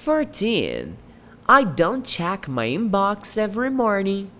14. I don't check my inbox every morning.